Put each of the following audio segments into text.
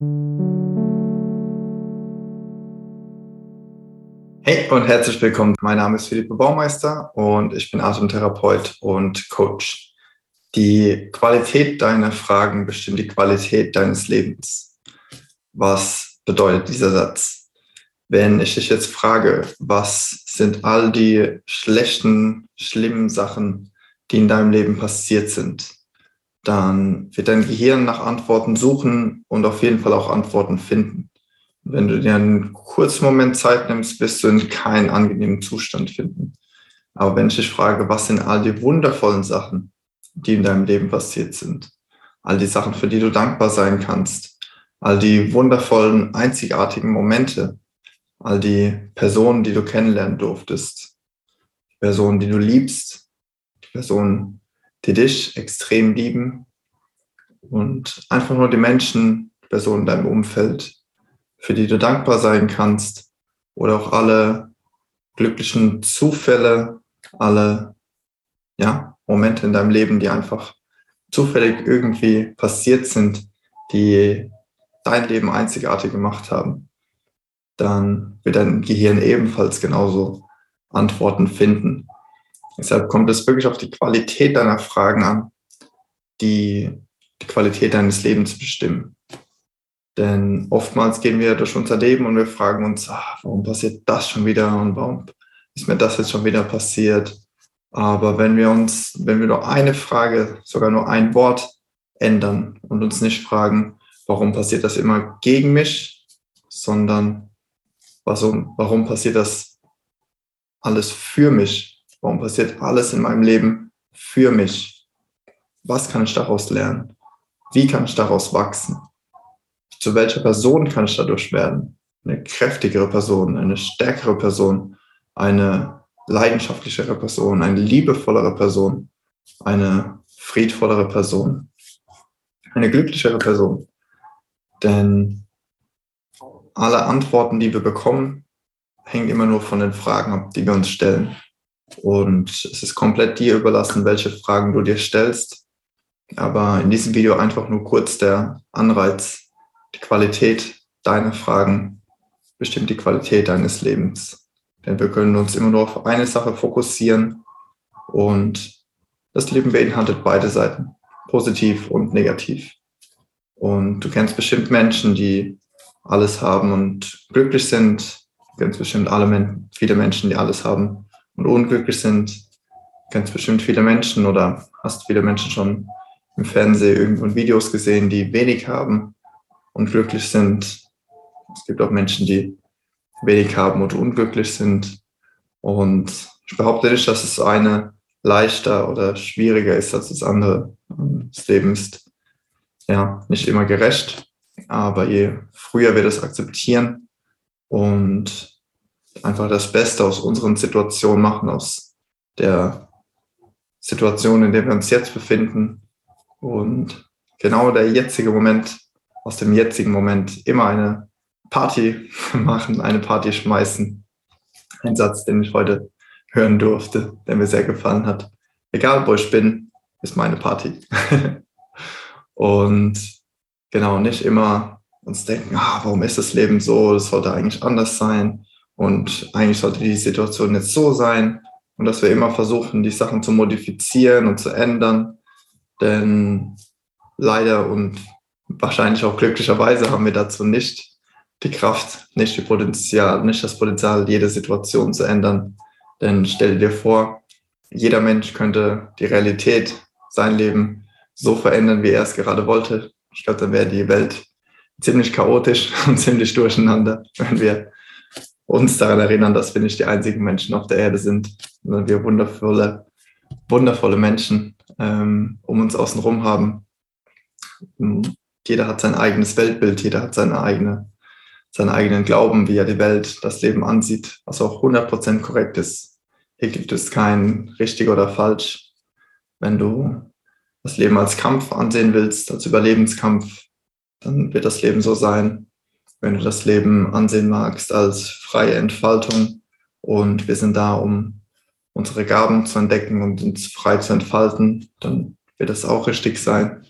Hey und herzlich willkommen. Mein Name ist Philippe Baumeister und ich bin Atemtherapeut und Coach. Die Qualität deiner Fragen bestimmt die Qualität deines Lebens. Was bedeutet dieser Satz? Wenn ich dich jetzt frage, was sind all die schlechten, schlimmen Sachen, die in deinem Leben passiert sind, dann wird dein Gehirn nach Antworten suchen und auf jeden Fall auch Antworten finden. Wenn du dir einen kurzen Moment Zeit nimmst, wirst du in keinen angenehmen Zustand finden. Aber wenn ich dich frage, was sind all die wundervollen Sachen, die in deinem Leben passiert sind, all die Sachen, für die du dankbar sein kannst, all die wundervollen, einzigartigen Momente, all die Personen, die du kennenlernen durftest, die Personen, die du liebst, die Personen, die dich extrem lieben und einfach nur die Menschen, die Personen in deinem Umfeld, für die du dankbar sein kannst oder auch alle glücklichen Zufälle, alle ja, Momente in deinem Leben, die einfach zufällig irgendwie passiert sind, die dein Leben einzigartig gemacht haben, dann wird dein Gehirn ebenfalls genauso Antworten finden. Deshalb kommt es wirklich auf die Qualität deiner Fragen an, die die Qualität deines Lebens bestimmen. Denn oftmals gehen wir durch unser Leben und wir fragen uns, ach, warum passiert das schon wieder und warum ist mir das jetzt schon wieder passiert? Aber wenn wir uns, wenn wir nur eine Frage, sogar nur ein Wort ändern und uns nicht fragen, warum passiert das immer gegen mich, sondern warum, warum passiert das alles für mich? Warum passiert alles in meinem Leben für mich? Was kann ich daraus lernen? Wie kann ich daraus wachsen? zu welcher Person kann ich dadurch werden? Eine kräftigere Person, eine stärkere Person, eine leidenschaftlichere Person, eine liebevollere Person, eine friedvollere Person, eine glücklichere Person. Denn alle Antworten, die wir bekommen, hängen immer nur von den Fragen ab, die wir uns stellen. Und es ist komplett dir überlassen, welche Fragen du dir stellst. Aber in diesem Video einfach nur kurz der Anreiz, die Qualität deiner Fragen bestimmt die Qualität deines Lebens. Denn wir können uns immer nur auf eine Sache fokussieren und das Leben beinhaltet beide Seiten, positiv und negativ. Und du kennst bestimmt Menschen, die alles haben und glücklich sind. Du kennst bestimmt alle viele Menschen, die alles haben und unglücklich sind. Kennst bestimmt viele Menschen oder hast viele Menschen schon im Fernsehen irgendwo Videos gesehen, die wenig haben und glücklich sind. Es gibt auch Menschen, die wenig haben und unglücklich sind. Und ich behaupte nicht, dass das eine leichter oder schwieriger ist als das andere. Das Leben ist ja nicht immer gerecht, aber je früher wir das akzeptieren und einfach das Beste aus unseren Situationen machen, aus der Situation, in der wir uns jetzt befinden. Und genau der jetzige Moment aus dem jetzigen Moment immer eine Party machen, eine Party schmeißen. Ein Satz, den ich heute hören durfte, der mir sehr gefallen hat. Egal wo ich bin, ist meine Party. und genau, nicht immer uns denken, ah, warum ist das Leben so? Das sollte eigentlich anders sein. Und eigentlich sollte die Situation jetzt so sein. Und dass wir immer versuchen, die Sachen zu modifizieren und zu ändern. Denn leider und wahrscheinlich auch glücklicherweise haben wir dazu nicht die Kraft, nicht die Potenzial, nicht das Potenzial, jede Situation zu ändern. Denn stell dir vor, jeder Mensch könnte die Realität, sein Leben so verändern, wie er es gerade wollte. Ich glaube, dann wäre die Welt ziemlich chaotisch und ziemlich durcheinander, wenn wir uns daran erinnern, dass wir nicht die einzigen Menschen auf der Erde sind, sondern wir wundervolle, wundervolle Menschen ähm, um uns außenrum haben jeder hat sein eigenes Weltbild, jeder hat seine eigene, seinen eigenen Glauben, wie er die Welt, das Leben ansieht, was auch 100% korrekt ist. Hier gibt es kein richtig oder falsch. Wenn du das Leben als Kampf ansehen willst, als Überlebenskampf, dann wird das Leben so sein. Wenn du das Leben ansehen magst als freie Entfaltung und wir sind da, um unsere Gaben zu entdecken und uns frei zu entfalten, dann wird das auch richtig sein.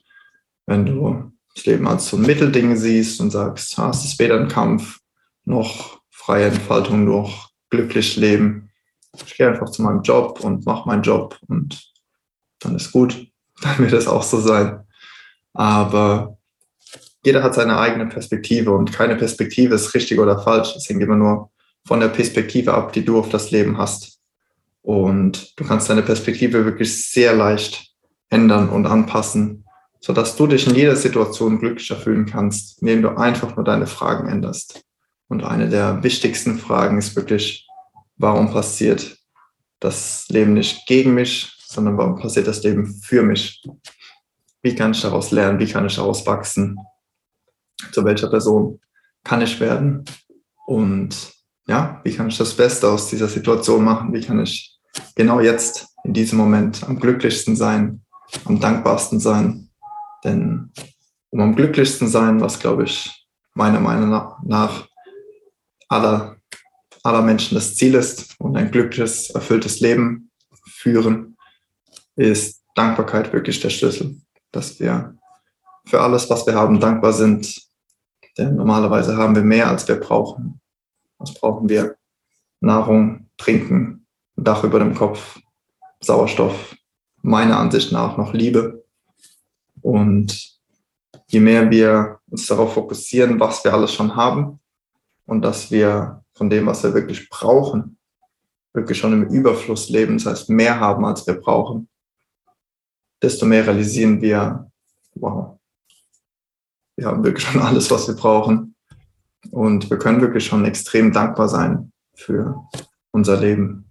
Wenn du das Leben als so ein Mittelding siehst und sagst, ah, es ist weder ein Kampf noch freie Entfaltung noch glücklich leben. Ich gehe einfach zu meinem Job und mache meinen Job und dann ist gut. Dann wird es auch so sein. Aber jeder hat seine eigene Perspektive und keine Perspektive ist richtig oder falsch. Es hängt immer nur von der Perspektive ab, die du auf das Leben hast. Und du kannst deine Perspektive wirklich sehr leicht ändern und anpassen, sodass du dich in jeder Situation glücklicher fühlen kannst, indem du einfach nur deine Fragen änderst. Und eine der wichtigsten Fragen ist wirklich, warum passiert das Leben nicht gegen mich, sondern warum passiert das Leben für mich? Wie kann ich daraus lernen? Wie kann ich daraus wachsen? Zu welcher Person kann ich werden? Und ja, wie kann ich das Beste aus dieser Situation machen? Wie kann ich genau jetzt in diesem Moment am glücklichsten sein, am dankbarsten sein? Denn um am glücklichsten sein, was glaube ich meiner Meinung nach aller, aller Menschen das Ziel ist und ein glückliches, erfülltes Leben führen, ist Dankbarkeit wirklich der Schlüssel. Dass wir für alles, was wir haben, dankbar sind. Denn normalerweise haben wir mehr, als wir brauchen. Was brauchen wir? Nahrung, Trinken, ein Dach über dem Kopf, Sauerstoff, meiner Ansicht nach noch Liebe. Und je mehr wir uns darauf fokussieren, was wir alles schon haben, und dass wir von dem, was wir wirklich brauchen, wirklich schon im Überfluss leben, das heißt mehr haben, als wir brauchen, desto mehr realisieren wir, wow, wir haben wirklich schon alles, was wir brauchen. Und wir können wirklich schon extrem dankbar sein für unser Leben.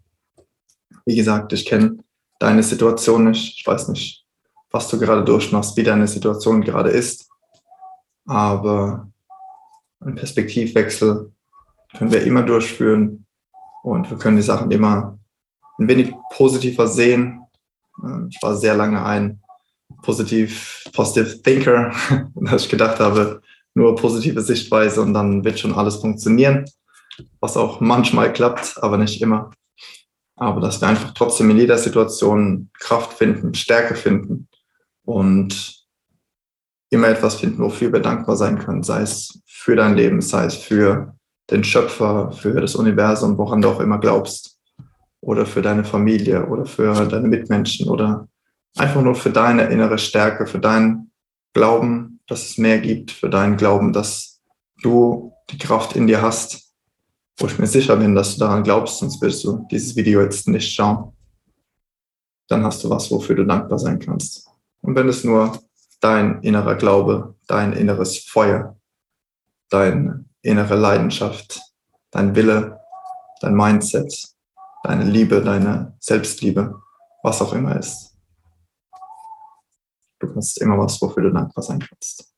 Wie gesagt, ich kenne deine Situation nicht. Ich weiß nicht, was du gerade durchmachst, wie deine Situation gerade ist. Aber einen Perspektivwechsel können wir immer durchführen und wir können die Sachen immer ein wenig positiver sehen. Ich war sehr lange ein positiv, positive Thinker, dass ich gedacht habe, nur positive Sichtweise und dann wird schon alles funktionieren, was auch manchmal klappt, aber nicht immer. Aber dass wir einfach trotzdem in jeder Situation Kraft finden, Stärke finden und immer etwas finden, wofür wir dankbar sein können, sei es für dein Leben, sei es für den Schöpfer, für das Universum, woran du auch immer glaubst, oder für deine Familie oder für deine Mitmenschen oder einfach nur für deine innere Stärke, für deinen Glauben, dass es mehr gibt, für deinen Glauben, dass du die Kraft in dir hast, wo ich mir sicher bin, dass du daran glaubst, sonst wirst du dieses Video jetzt nicht schauen. Dann hast du was, wofür du dankbar sein kannst. Und wenn es nur dein innerer Glaube, dein inneres Feuer, deine innere Leidenschaft, dein Wille, dein Mindset, deine Liebe, deine Selbstliebe, was auch immer ist. Du kannst immer was, wofür du dankbar sein kannst.